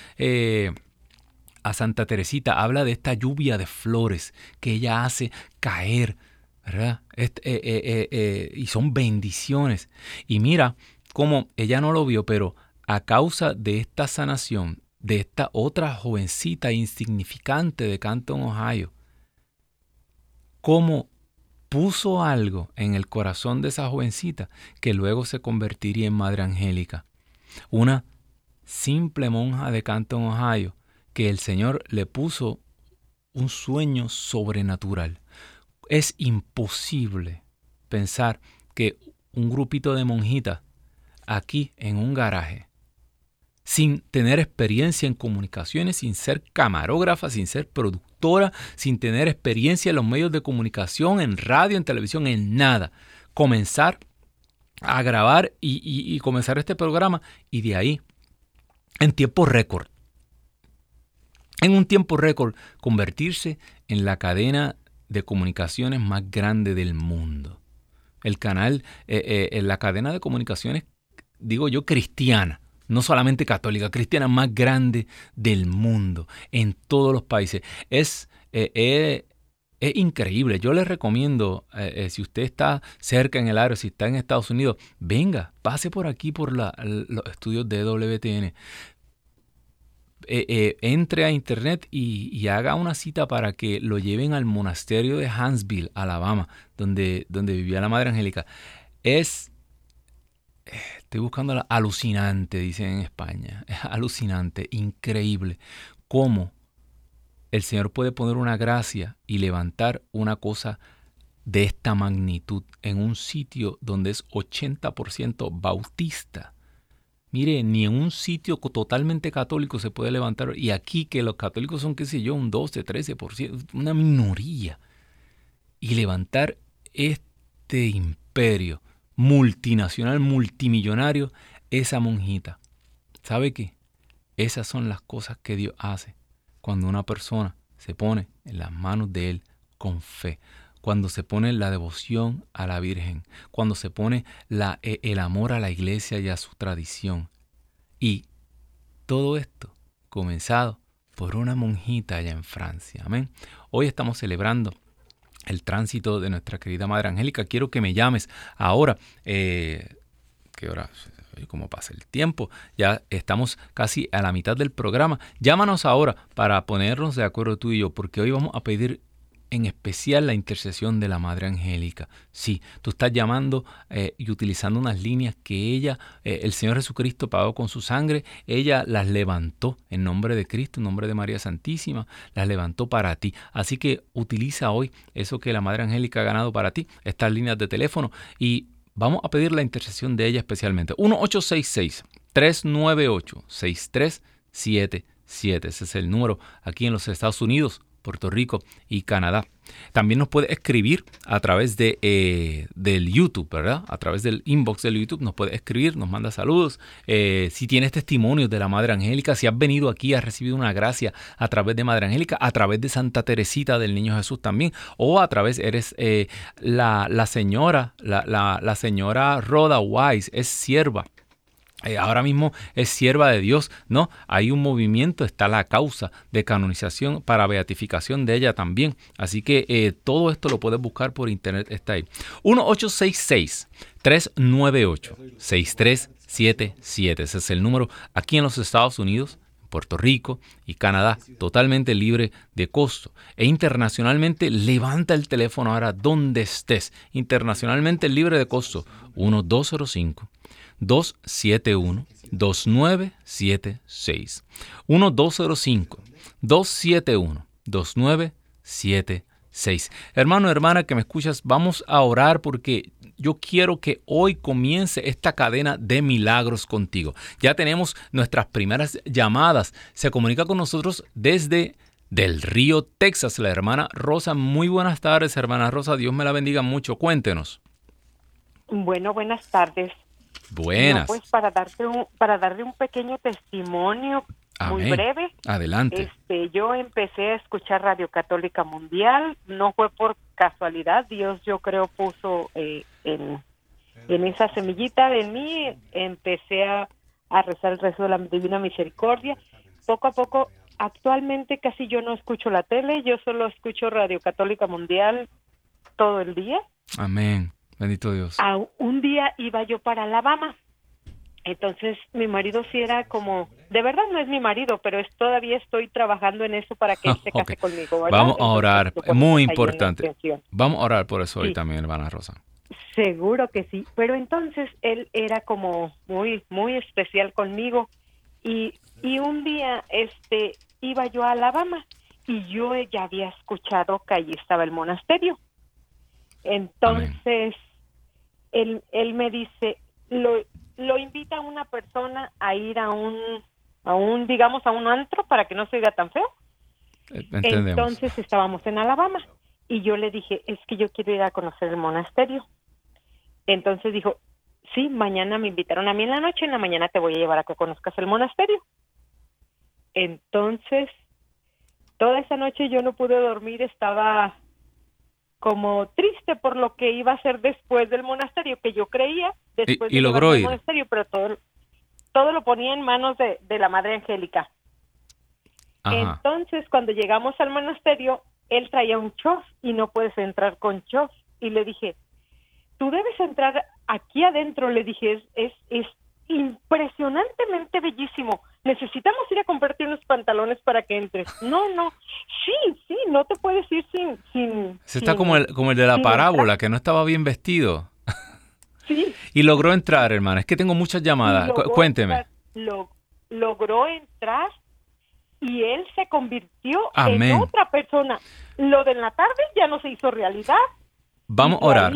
[SPEAKER 1] a Santa Teresita, habla de esta lluvia de flores que ella hace caer ¿verdad? Eh, eh, eh, y son bendiciones. Y mira cómo ella no lo vio, pero a causa de esta sanación, de esta otra jovencita insignificante de Canton, Ohio. Cómo puso algo en el corazón de esa jovencita que luego se convertiría en Madre Angélica. Una simple monja de Canton, Ohio, que el Señor le puso un sueño sobrenatural. Es imposible pensar que un grupito de monjitas aquí en un garaje, sin tener experiencia en comunicaciones, sin ser camarógrafa, sin ser productora, sin tener experiencia en los medios de comunicación, en radio, en televisión, en nada, comenzar a grabar y, comenzar este programa y de ahí, en tiempo récord, en un tiempo récord, convertirse en la cadena de comunicaciones más grande del mundo. El canal, eh, eh, en la cadena de comunicaciones, digo yo, cristiana, no solamente católica, cristiana más grande del mundo, en todos los países. Es, eh, es increíble. Yo les recomiendo, si usted está cerca en el área, si está en Estados Unidos, venga, pase por aquí por los estudios de WTN. Eh, eh, entre a internet y, haga una cita para que lo lleven al monasterio de Huntsville, Alabama, donde, donde vivía la Madre Angélica. Es, estoy buscando la alucinante, dicen en España. Es alucinante, increíble. Cómo el Señor puede poner una gracia y levantar una cosa de esta magnitud en un sitio donde es 80% bautista Mire, ni en un sitio totalmente católico se puede levantar. Y aquí que los católicos son, qué sé yo, un 12, 13%, una minoría. Y levantar este imperio multinacional, multimillonario, esa monjita. ¿Sabe qué? Esas son las cosas que Dios hace cuando una persona se pone en las manos de Él con fe cuando se pone la devoción a la Virgen, cuando se pone e, el amor a la iglesia y a su tradición. Y todo esto comenzado por una monjita allá en Francia. Amén. Hoy estamos celebrando el tránsito de nuestra querida Madre Angélica. Quiero que me llames ahora. Eh, ¿Qué hora? ¿Cómo pasa el tiempo? Ya estamos casi a la mitad del programa. Llámanos ahora para ponernos de acuerdo tú y yo, porque hoy vamos a pedir en especial la intercesión de la Madre Angélica. Sí, tú estás llamando eh, y utilizando unas líneas que ella, eh, el Señor Jesucristo pagó con su sangre, ella las levantó en nombre de Cristo, en nombre de María Santísima, las levantó para ti. Así que utiliza hoy eso que la Madre Angélica ha ganado para ti, estas líneas de teléfono y vamos a pedir la intercesión de ella especialmente. 1866 398 6377. Ese es el número aquí en los Estados Unidos. Puerto Rico y Canadá. También nos puede escribir a través de, eh, del YouTube, ¿verdad? A través del inbox del YouTube nos puede escribir, nos manda saludos. Eh, si tienes testimonios de la Madre Angélica, si has venido aquí, has recibido una gracia a través de Madre Angélica, a través de Santa Teresita del Niño Jesús también, o a través, eres eh, la, señora, la, la señora Rhoda Wise, es sierva ahora mismo es sierva de Dios, ¿no? Hay un movimiento, está la causa de canonización para beatificación de ella también. Así que eh, todo esto lo puedes buscar por internet, está ahí. 1866-398-6377. Ese es el número aquí en los Estados Unidos. Puerto Rico y Canadá, totalmente libre de costo. E internacionalmente, levanta el teléfono ahora donde estés. Internacionalmente libre de costo. 1205 271 2976. 1205 271 2976. Hermano, hermana que me escuchas, vamos a orar porque yo quiero que hoy comience esta cadena de milagros contigo. Ya tenemos nuestras primeras llamadas. Se comunica con nosotros desde del Río, Texas, la hermana Rosa. Muy buenas tardes, hermana Rosa. Dios me la bendiga mucho. Cuéntenos.
[SPEAKER 2] Bueno, buenas tardes.
[SPEAKER 1] Buenas.
[SPEAKER 2] pues para darte un, para darle un pequeño testimonio muy breve.
[SPEAKER 1] Adelante.
[SPEAKER 2] Este, yo empecé a escuchar Radio Católica Mundial, no fue por casualidad, Dios yo creo puso eh, en, esa semillita de mí, empecé a, a rezar el rezo de la Divina Misericordia. Poco a poco, actualmente casi yo no escucho la tele, yo solo escucho Radio Católica Mundial todo el día.
[SPEAKER 1] Amén. Bendito Dios.
[SPEAKER 2] un día iba yo para Alabama. Entonces mi marido sí era como, de verdad no es mi marido, pero es, todavía estoy trabajando en eso para que él se case conmigo.
[SPEAKER 1] Vamos a orar, muy importante. Vamos a orar por eso hoy también, hermana Rosa.
[SPEAKER 2] Seguro que sí, pero entonces él era como muy, muy especial conmigo y, y un día este iba yo a Alabama y yo ya había escuchado que allí estaba el monasterio. Entonces, él, él me dice, lo, lo invita a una persona a ir a un, a un, digamos, a un antro para que no se oiga tan feo. Eh, Entonces estábamos en Alabama y yo le dije, es que yo quiero ir a conocer el monasterio. Entonces dijo, sí, mañana me invitaron a mí en la noche, en la mañana te voy a llevar a que conozcas el monasterio. Entonces, toda esa noche yo no pude dormir, estaba como triste por lo que iba a ser después del monasterio, que yo creía después
[SPEAKER 1] y, del
[SPEAKER 2] monasterio, pero todo, todo lo ponía en manos de, la Madre Angélica. Entonces, cuando llegamos al monasterio, él traía un chof y no puedes entrar con chof. Y le dije, tú debes entrar aquí adentro, le dije, es, es, es impresionantemente bellísimo. Necesitamos ir a comprarte unos pantalones para que entres. No, no. Sí, sí, no te puedes ir sin... sin
[SPEAKER 1] Se está como el, como el de la parábola, que no estaba bien vestido.
[SPEAKER 2] Sí.
[SPEAKER 1] y logró entrar, hermana. Es que tengo muchas llamadas. Cuénteme.
[SPEAKER 2] logró entrar y él se convirtió en otra persona. Lo de la tarde ya no se hizo realidad.
[SPEAKER 1] Vamos a orar.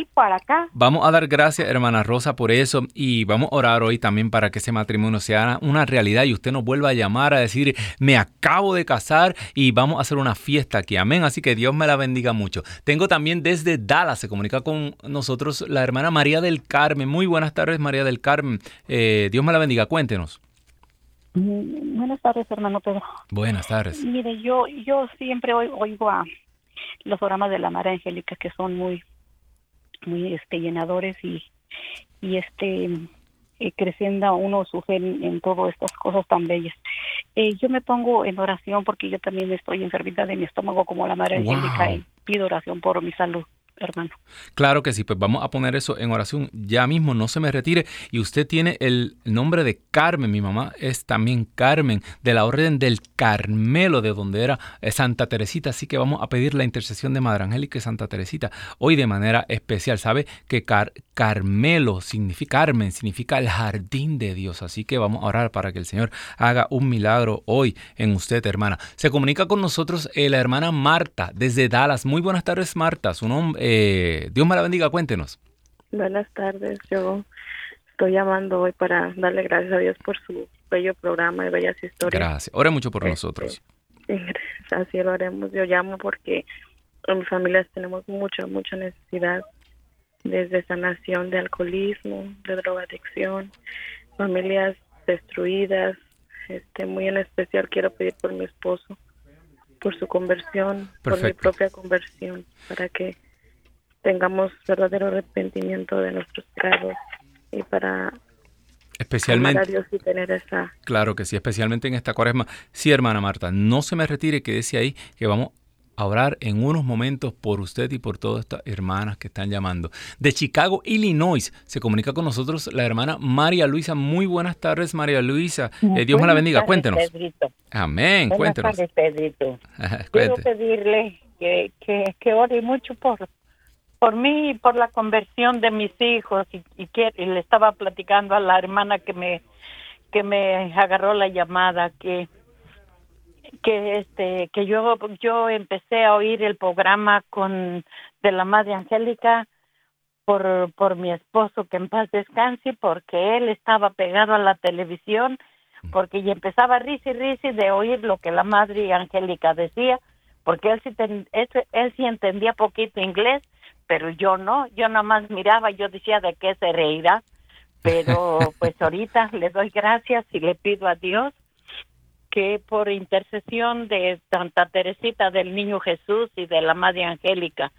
[SPEAKER 1] Vamos a dar gracias, hermana Rosa, por eso y vamos a orar hoy también para que ese matrimonio sea una realidad y usted nos vuelva a llamar a decir, me acabo de casar y vamos a hacer una fiesta aquí. Amén. Así que Dios me la bendiga mucho. Tengo también desde Dallas, se comunica con nosotros la hermana María del Carmen. Muy buenas tardes, María del Carmen. Eh, Dios me la bendiga. Cuéntenos.
[SPEAKER 3] Mm, buenas tardes, hermano Pedro.
[SPEAKER 1] Buenas tardes.
[SPEAKER 3] Mire, yo, yo siempre oigo a los programas de la María Angélica que son muy muy este llenadores y, y este eh, creciendo uno su fe en, todas estas cosas tan bellas. Eh, yo me pongo en oración porque yo también estoy enfermita de mi estómago como la Madre Angélica y pido oración por mi salud hermano.
[SPEAKER 1] Claro que sí, pues vamos a poner eso en oración ya mismo, no se me retire. Y usted tiene el nombre de Carmen, mi mamá es también Carmen, de la orden del Carmelo, de donde era Santa Teresita, así que vamos a pedir la intercesión de Madre Angélica y Santa Teresita hoy de manera especial. ¿Sabe que Carmelo significa Carmen, significa el jardín de Dios? Así que vamos a orar para que el Señor haga un milagro hoy en usted, hermana. Se comunica con nosotros eh, la hermana Marta desde Dallas. Muy buenas tardes, Marta. Su nombre eh, Dios me la bendiga, cuéntenos.
[SPEAKER 4] Buenas tardes, yo estoy llamando hoy para darle gracias a Dios por su bello programa y bellas historias.
[SPEAKER 1] Gracias, ore mucho por este, nosotros.
[SPEAKER 4] Así lo haremos, yo llamo porque en mi familia tenemos mucha, mucha necesidad desde sanación de alcoholismo, de drogadicción, familias destruidas, este muy en especial quiero pedir por mi esposo, por su conversión, por mi propia conversión, para que tengamos verdadero arrepentimiento de nuestros pecados y para
[SPEAKER 1] especialmente
[SPEAKER 4] a Dios y tener esa
[SPEAKER 1] claro que sí especialmente en esta cuaresma sí hermana Marta no se me retire quédese ahí que vamos a orar en unos momentos por usted y por todas estas hermanas que están llamando. De Chicago, Illinois, se comunica con nosotros la hermana María Luisa. Muy buenas tardes, María Luisa. Eh, Dios me la bendiga. Cuéntenos. Amén.
[SPEAKER 5] Buenas
[SPEAKER 1] Cuéntenos.
[SPEAKER 5] Tardes, Pedrito. Quiero pedirle que, que, que ore mucho por, por mí y por la conversión de mis hijos y, que, le estaba platicando a la hermana que me que me agarró la llamada que que este que yo yo empecé a oír el programa con de la madre Angélica por por mi esposo que en paz descanse porque él estaba pegado a la televisión porque y empezaba y risa de oír lo que la madre Angélica decía porque él sí él sí entendía poquito inglés pero yo no, yo nada más miraba, yo decía de qué se reirá, pero pues ahorita le doy gracias y le pido a Dios que por intercesión de Santa Teresita del Niño Jesús y de la Madre Angélica,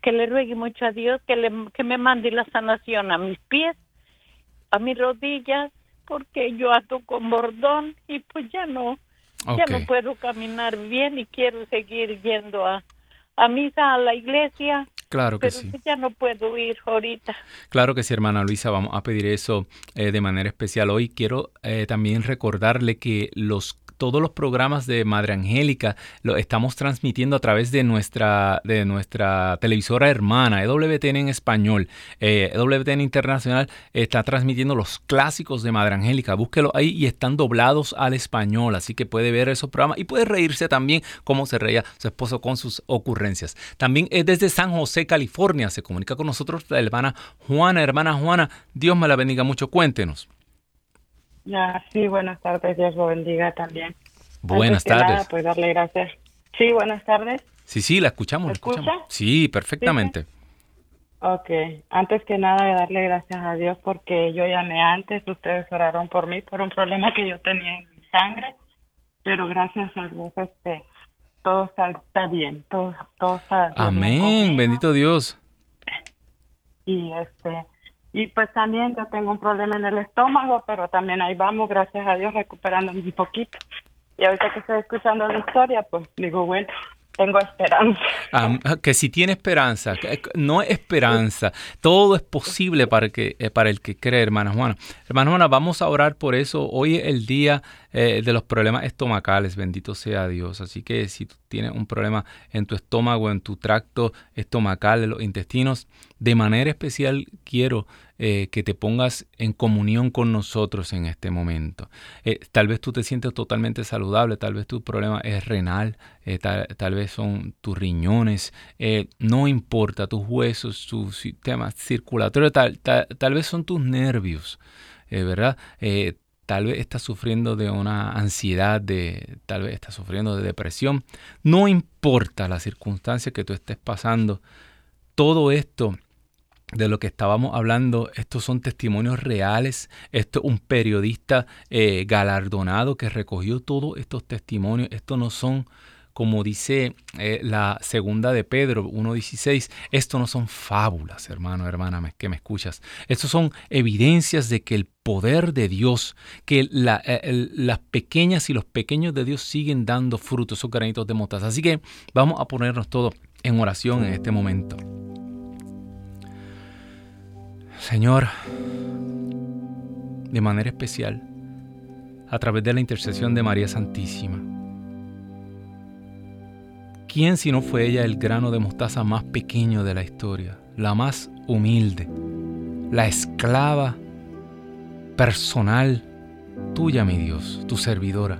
[SPEAKER 5] que le ruegue mucho a Dios que, le, que me mande la sanación a mis pies, a mis rodillas, porque yo ando con bordón y pues ya no, ya no puedo caminar bien y quiero seguir yendo a, a misa, a la iglesia,
[SPEAKER 1] Claro que sí.
[SPEAKER 5] Ya no puedo ir ahorita.
[SPEAKER 1] Claro que sí, hermana Luisa, vamos a pedir eso eh, de manera especial. Hoy quiero eh, también recordarle que los todos los programas de Madre Angélica lo estamos transmitiendo a través de nuestra, de nuestra televisora hermana, EWTN en español. Eh, EWTN Internacional está transmitiendo los clásicos de Madre Angélica. Búsquelo ahí y están doblados al español, así que puede ver esos programas y puede reírse también como se reía su esposo con sus ocurrencias. También es desde San José, California. Se comunica con nosotros la hermana Juana. Hermana Juana, Dios me la bendiga mucho. Cuéntenos.
[SPEAKER 6] Ya, sí, buenas tardes, Dios lo bendiga también.
[SPEAKER 1] Buenas tardes.
[SPEAKER 6] pues darle gracias. Sí, buenas tardes.
[SPEAKER 1] Sí, sí, la escuchamos. escucha? Sí, perfectamente.
[SPEAKER 6] Ok, antes que nada darle gracias a Dios porque yo llamé antes, ustedes oraron por mí por un problema que yo tenía en mi sangre, pero gracias a Dios este, todo está, bien, todo, todo está
[SPEAKER 1] Amén, bendito Dios.
[SPEAKER 6] Y este, y pues también yo tengo un problema en el estómago, pero también ahí vamos, gracias a Dios, recuperando un poquito. Y ahorita que estoy escuchando la historia, pues digo, bueno, tengo esperanza.
[SPEAKER 1] Ah, que si tiene esperanza, no es esperanza, todo es posible para, que, eh, para el que cree, hermana Juana. Hermana Juana, vamos a orar por eso. Hoy es el día eh, de los problemas estomacales, bendito sea Dios. Así que si tú tienes un problema en tu estómago, en tu tracto estomacal, en los intestinos, de manera especial quiero eh, que te pongas en comunión con nosotros en este momento. Eh, tal vez tú te sientes totalmente saludable, tal vez tu problema es renal, tal, vez son tus riñones, no importa, tus huesos, tu sistema circulatorio, tal, tal, vez son tus nervios, ¿verdad? Tal vez estás sufriendo de una ansiedad, de, tal vez estás sufriendo de depresión. No importa la circunstancia que tú estés pasando, todo esto de lo que estábamos hablando, estos son testimonios reales. Esto un periodista eh, galardonado que recogió todos estos testimonios. Estos no son como dice eh, la segunda de Pedro 1.16, esto no son fábulas, hermano, hermana, que me escuchas. Estos son evidencias de que el poder de Dios, que eh, las pequeñas y los pequeños de Dios siguen dando frutos, esos granitos de mostaza. Así que vamos a ponernos todos en oración en este momento. Señor, de manera especial, a través de la intercesión de María Santísima, ¿Quién si no fue ella el grano de mostaza más pequeño de la historia, la más humilde, la esclava personal tuya, mi Dios, tu servidora,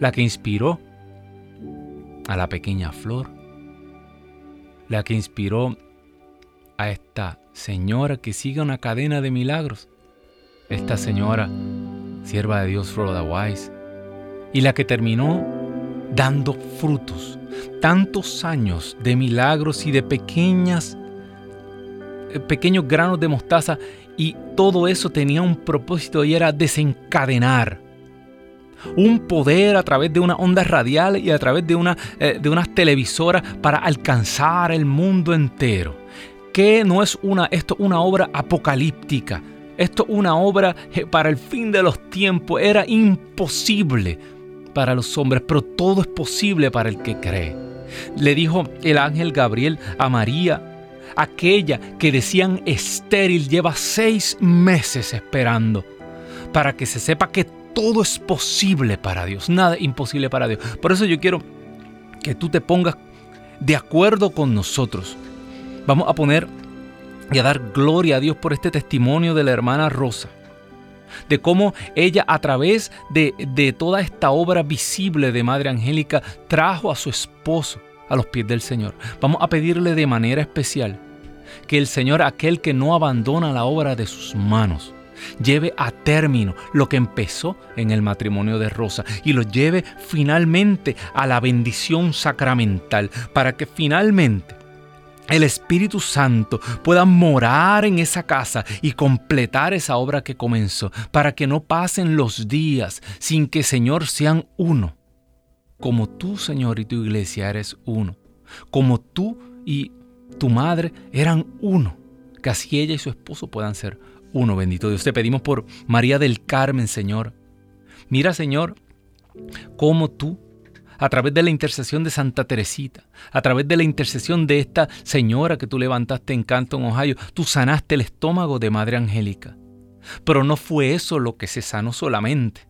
[SPEAKER 1] la que inspiró a la pequeña flor, la que inspiró a esta señora que sigue una cadena de milagros, esta señora, sierva de Dios Rhoda Wise, y la que terminó dando frutos. Tantos años de milagros y de pequeñas, eh, pequeños granos de mostaza y todo eso tenía un propósito y era desencadenar un poder a través de una onda radial y a través de, una, eh, de unas televisoras para alcanzar el mundo entero. Que no es una, esto una obra apocalíptica, esto una obra eh, para el fin de los tiempos, era imposible para los hombres, pero todo es posible para el que cree. Le dijo el ángel Gabriel a María, aquella que decían estéril, lleva seis meses esperando, para que se sepa que todo es posible para Dios, nada imposible para Dios. Por eso yo quiero que tú te pongas de acuerdo con nosotros. Vamos a poner y a dar gloria a Dios por este testimonio de la hermana Rosa de cómo ella a través de, de toda esta obra visible de Madre Angélica trajo a su esposo a los pies del Señor. Vamos a pedirle de manera especial que el Señor, aquel que no abandona la obra de sus manos, lleve a término lo que empezó en el matrimonio de Rosa y lo lleve finalmente a la bendición sacramental para que finalmente el Espíritu Santo pueda morar en esa casa y completar esa obra que comenzó, para que no pasen los días sin que Señor sean uno, como tú Señor y tu iglesia eres uno, como tú y tu madre eran uno, que así ella y su esposo puedan ser uno, bendito Dios. Te pedimos por María del Carmen, Señor. Mira, Señor, cómo tú a través de la intercesión de Santa Teresita, a través de la intercesión de esta señora que tú levantaste en Canton, Ohio, tú sanaste el estómago de Madre Angélica. Pero no fue eso lo que se sanó solamente.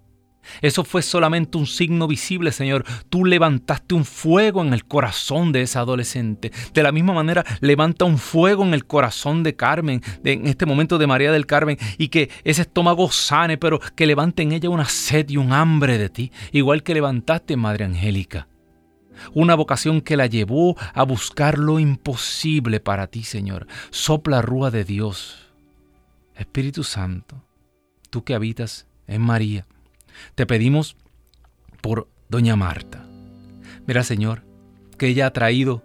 [SPEAKER 1] Eso fue solamente un signo visible, Señor. Tú levantaste un fuego en el corazón de esa adolescente. De la misma manera, levanta un fuego en el corazón de Carmen, en este momento de María del Carmen, y que ese estómago sane, pero que levante en ella una sed y un hambre de ti, igual que levantaste, Madre Angélica. Una vocación que la llevó a buscar lo imposible para ti, Señor. Sopla rúa de Dios. Espíritu Santo, tú que habitas en María te pedimos por doña Marta. Mira, Señor, que ella ha traído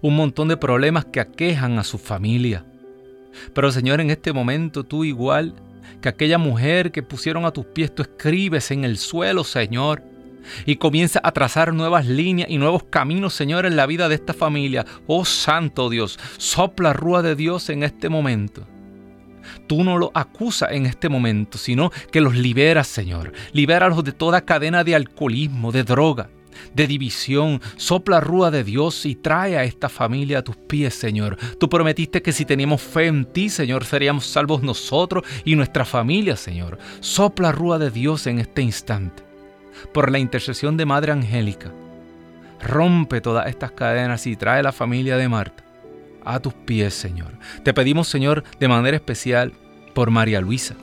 [SPEAKER 1] un montón de problemas que aquejan a su familia. Pero, Señor, en este momento tú igual que aquella mujer que pusieron a tus pies, tú escribes en el suelo, Señor, y comienza a trazar nuevas líneas y nuevos caminos, Señor, en la vida de esta familia. Oh Santo Dios, sopla rúa de Dios en este momento tú no los acusas en este momento, sino que los liberas, Señor. Libéralos de toda cadena de alcoholismo, de droga, de división. Sopla rúa de Dios y trae a esta familia a tus pies, Señor. Tú prometiste que si teníamos fe en ti, Señor, seríamos salvos nosotros y nuestra familia, Señor. Sopla rúa de Dios en este instante. Por la intercesión de Madre Angélica, rompe todas estas cadenas y trae a la familia de Marta a tus pies, Señor. Te pedimos, Señor, de manera especial por María Luisa.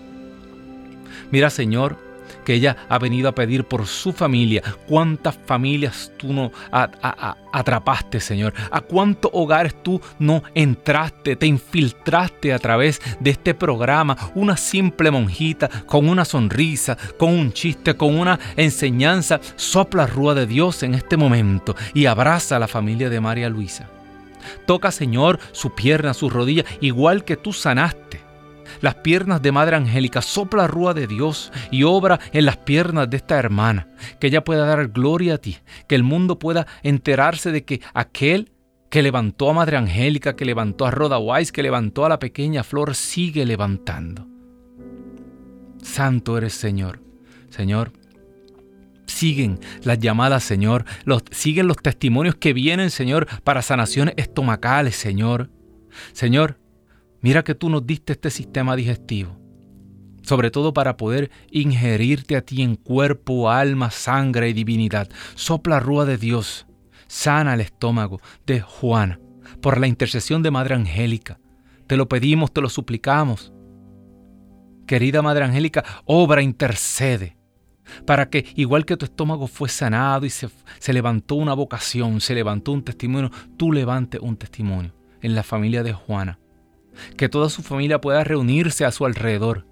[SPEAKER 1] Mira, Señor, que ella ha venido a pedir por su familia. ¿Cuántas familias tú no atrapaste, Señor? ¿A cuántos hogares tú no entraste, te infiltraste a través de este programa? Una simple monjita con una sonrisa, con un chiste, con una enseñanza. Sopla rúa de Dios en este momento y abraza a la familia de María Luisa. Toca, Señor, su pierna, su rodilla, igual que tú sanaste. Las piernas de Madre Angélica, sopla rúa de Dios y obra en las piernas de esta hermana, que ella pueda dar gloria a ti, que el mundo pueda enterarse de que aquel que levantó a Madre Angélica, que levantó a Rhoda Wise, que levantó a la pequeña flor, sigue levantando. Santo eres Señor. Señor, siguen las llamadas, Señor. Los, siguen los testimonios que vienen, Señor, para sanaciones estomacales, Señor. Señor, mira que tú nos diste este sistema digestivo. Sobre todo para poder ingerirte a ti en cuerpo, alma, sangre y divinidad. Sopla rúa de Dios. Sana el estómago de Juana. Por la intercesión de Madre Angélica. Te lo pedimos, te lo suplicamos. Querida Madre Angélica, obra, intercede para que igual que tu estómago fue sanado y se, levantó una vocación, se levantó un testimonio, tú levantes un testimonio en la familia de Juana. Que toda su familia pueda reunirse a su alrededor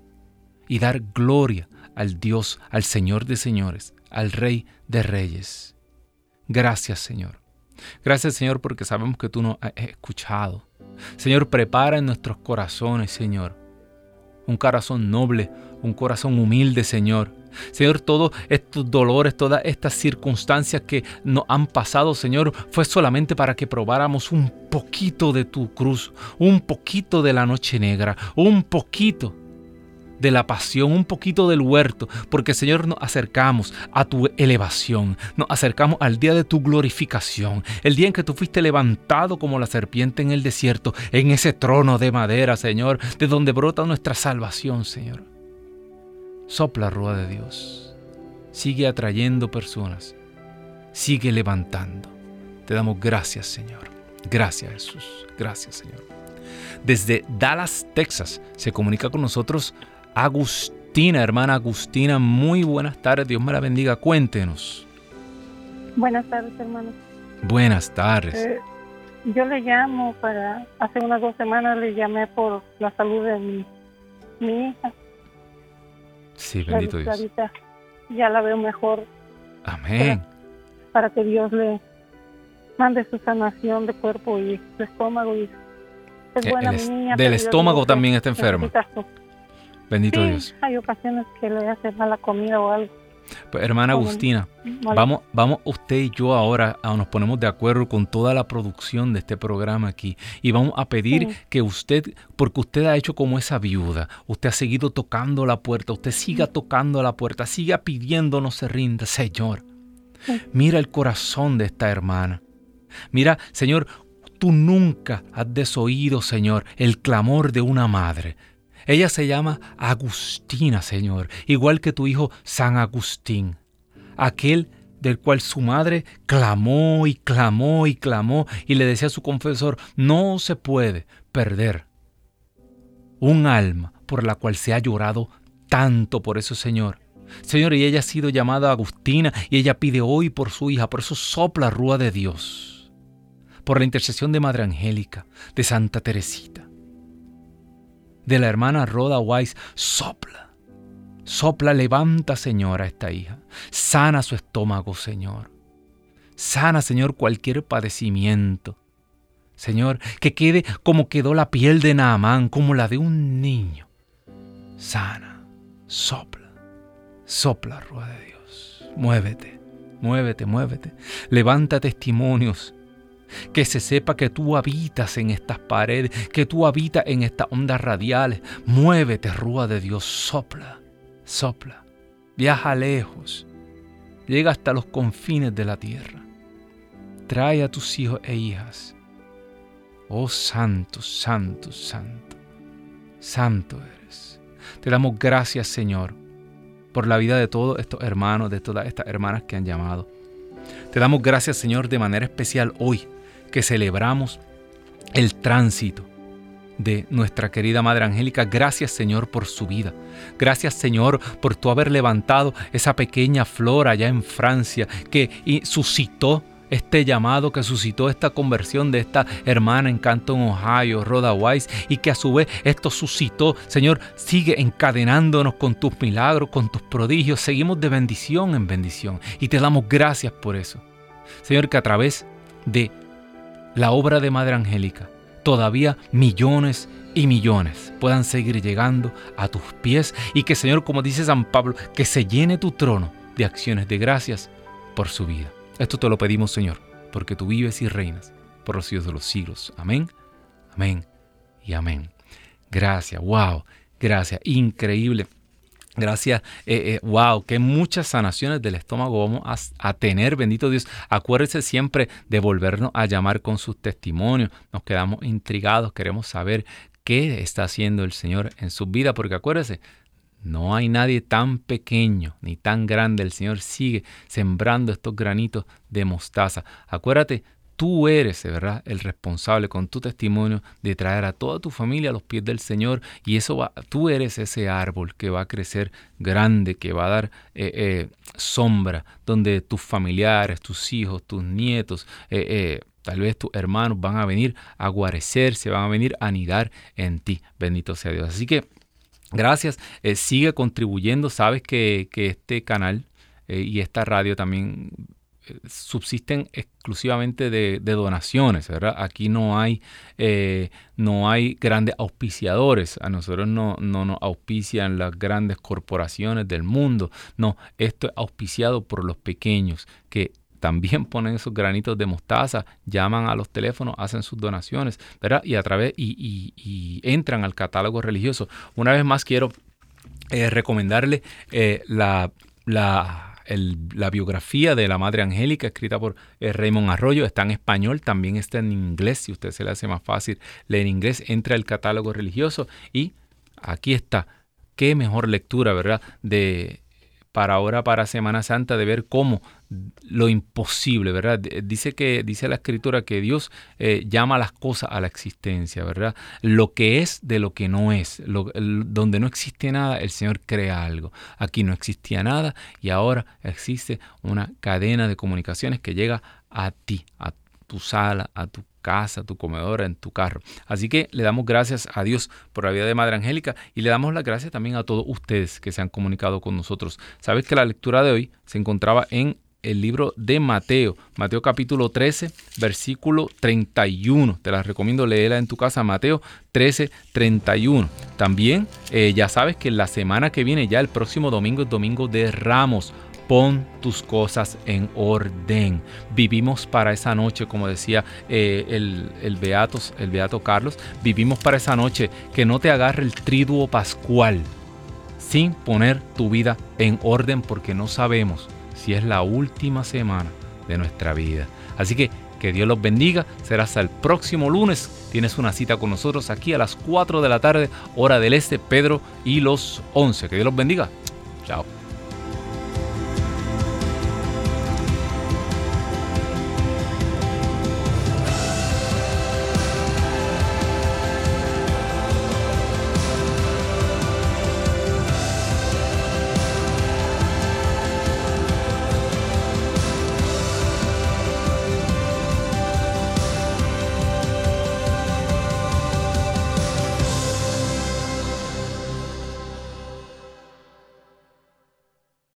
[SPEAKER 1] y dar gloria al Dios, al Señor de señores, al Rey de reyes. Gracias Señor. Gracias Señor porque sabemos que tú nos has escuchado. Señor, prepara en nuestros corazones, Señor, un corazón noble, un corazón humilde, Señor, Señor, todos estos dolores, todas estas circunstancias que nos han pasado, Señor, fue solamente para que probáramos un poquito de tu cruz, un poquito de la noche negra, un poquito de la pasión, un poquito del huerto, porque Señor nos acercamos a tu elevación, nos acercamos al día de tu glorificación, el día en que tú fuiste levantado como la serpiente en el desierto, en ese trono de madera, Señor, de donde brota nuestra salvación, Señor. Sopla rúa de Dios. Sigue atrayendo personas. Sigue levantando. Te damos gracias, Señor. Gracias, Jesús. Gracias, Señor. Desde Dallas, Texas, se comunica con nosotros Agustina, hermana Agustina. Muy buenas tardes. Dios me la bendiga. Cuéntenos.
[SPEAKER 7] Buenas tardes, hermano.
[SPEAKER 1] Buenas tardes. Eh,
[SPEAKER 7] yo le llamo para, hace unas dos semanas le llamé por la salud de mi, mi hija.
[SPEAKER 1] Sí, bendito Dios.
[SPEAKER 7] ya la veo mejor.
[SPEAKER 1] Amén.
[SPEAKER 7] Para, que Dios le mande su sanación de cuerpo y de estómago. Y es eh, buena niña.
[SPEAKER 1] Del estómago también está enferma. Bendito Dios.
[SPEAKER 7] Hay ocasiones que le hace mala comida o algo.
[SPEAKER 1] Pues, hermana Agustina, vamos, vamos usted y yo ahora nos ponemos de acuerdo con toda la producción de este programa aquí y vamos a pedir que usted, porque usted ha hecho como esa viuda, usted ha seguido tocando la puerta, usted siga tocando la puerta, siga pidiendo, no se rinda, Señor. Mira el corazón de esta hermana. Mira, Señor, tú nunca has desoído, Señor, el clamor de una madre. Ella se llama Agustina, Señor, igual que tu hijo San Agustín, aquel del cual su madre clamó y clamó y clamó y le decía a su confesor, no se puede perder un alma por la cual se ha llorado tanto por eso, Señor. Señor, y ella ha sido llamada Agustina y ella pide hoy por su hija, por eso sopla rúa de Dios, por la intercesión de Madre Angélica, de Santa Teresita, de la hermana Rhoda Wise, sopla, sopla, levanta, Señor, a esta hija, sana su estómago, Señor, sana, Señor, cualquier padecimiento, Señor, que quede como quedó la piel de Naamán, como la de un niño, sana, sopla Sopla, Rúa de Dios. Muévete, muévete, muévete. Levanta testimonios. Que se sepa que tú habitas en estas paredes, que tú habitas en estas ondas radiales. Muévete, Rúa de Dios. Sopla, sopla. Viaja lejos. Llega hasta los confines de la tierra. Trae a tus hijos e hijas. Oh Santo, Santo, Santo. Santo eres. Te damos gracias, Señor por la vida de todos estos hermanos, de todas estas hermanas que han llamado. Te damos gracias, Señor, de manera especial hoy que celebramos el tránsito de nuestra querida Madre Angélica. Gracias Señor por su vida. Gracias Señor por tu haber levantado esa pequeña flor allá en Francia que suscitó este llamado que suscitó esta conversión de esta hermana en Canton, Ohio, Rhoda Wise, y que a su vez esto suscitó, Señor, sigue encadenándonos con tus milagros, con tus prodigios, seguimos de bendición en bendición y te damos gracias por eso. Señor, que a través de la obra de Madre Angélica, todavía millones y millones puedan seguir llegando a tus pies y que, Señor, como dice San Pablo, que se llene tu trono de acciones de gracias por su vida. Esto te lo pedimos, Señor, porque tú vives y reinas por los siglos de los siglos. Amén, amén y amén. Gracias, wow, gracias, increíble. Gracias, eh, eh, wow, que muchas sanaciones del estómago vamos a, tener, bendito Dios. Acuérdese siempre de volvernos a llamar con sus testimonios. Nos quedamos intrigados, queremos saber qué está haciendo el Señor en su vida, porque acuérdese, no hay nadie tan pequeño ni tan grande. El Señor sigue sembrando estos granitos de mostaza. Acuérdate, tú eres, ¿verdad?, el responsable con tu testimonio de traer a toda tu familia a los pies del Señor. Y eso va, tú eres ese árbol que va a crecer grande, que va a dar eh, eh, sombra, donde tus familiares, tus hijos, tus nietos, eh, Tal vez tus hermanos van a venir a guarecerse, van a venir a anidar en ti. Bendito sea Dios. Así que Gracias. Sigue contribuyendo. Sabes que, este canal y esta radio también subsisten exclusivamente de, donaciones, ¿verdad? Aquí no hay, no hay grandes auspiciadores. A nosotros no, no nos auspician las grandes corporaciones del mundo. No, esto es auspiciado por los pequeños que también ponen esos granitos de mostaza, llaman a los teléfonos, hacen sus donaciones, ¿verdad? Y a través y, entran al catálogo religioso. Una vez más quiero eh, recomendarle eh, la, la, biografía de la Madre Angélica, escrita por eh, Raymond Arroyo, está en español, también está en inglés, si usted se le hace más fácil leer inglés, entra al catálogo religioso y aquí está. Qué mejor lectura, ¿verdad? De para ahora, para Semana Santa, de ver cómo lo imposible, ¿verdad? Dice que dice la escritura que Dios eh, llama las cosas a la existencia, ¿verdad? Lo que es de lo que no es, donde no existe nada, el Señor crea algo. Aquí no existía nada y ahora existe una cadena de comunicaciones que llega a ti, a tu sala, a tu casa, tu comedora, en tu carro. Así que le damos gracias a Dios por la vida de Madre Angélica y le damos las gracias también a todos ustedes que se han comunicado con nosotros. Sabes que la lectura de hoy se encontraba en el libro de Mateo, Mateo capítulo 13, versículo 31. Te la recomiendo leerla en tu casa, Mateo 13, 31. También eh, ya sabes que la semana que viene, ya el próximo domingo es domingo de Ramos pon tus cosas en orden. Vivimos para esa noche, como decía eh, el, el, Beatos, el Beato Carlos, vivimos para esa noche, que no te agarre el triduo pascual sin poner tu vida en orden porque no sabemos si es la última semana de nuestra vida. Así que que Dios los bendiga. Será hasta el próximo lunes. Tienes una cita con nosotros aquí a las 4 de la tarde, hora del este, Pedro y los 11. Que Dios los bendiga. Chao.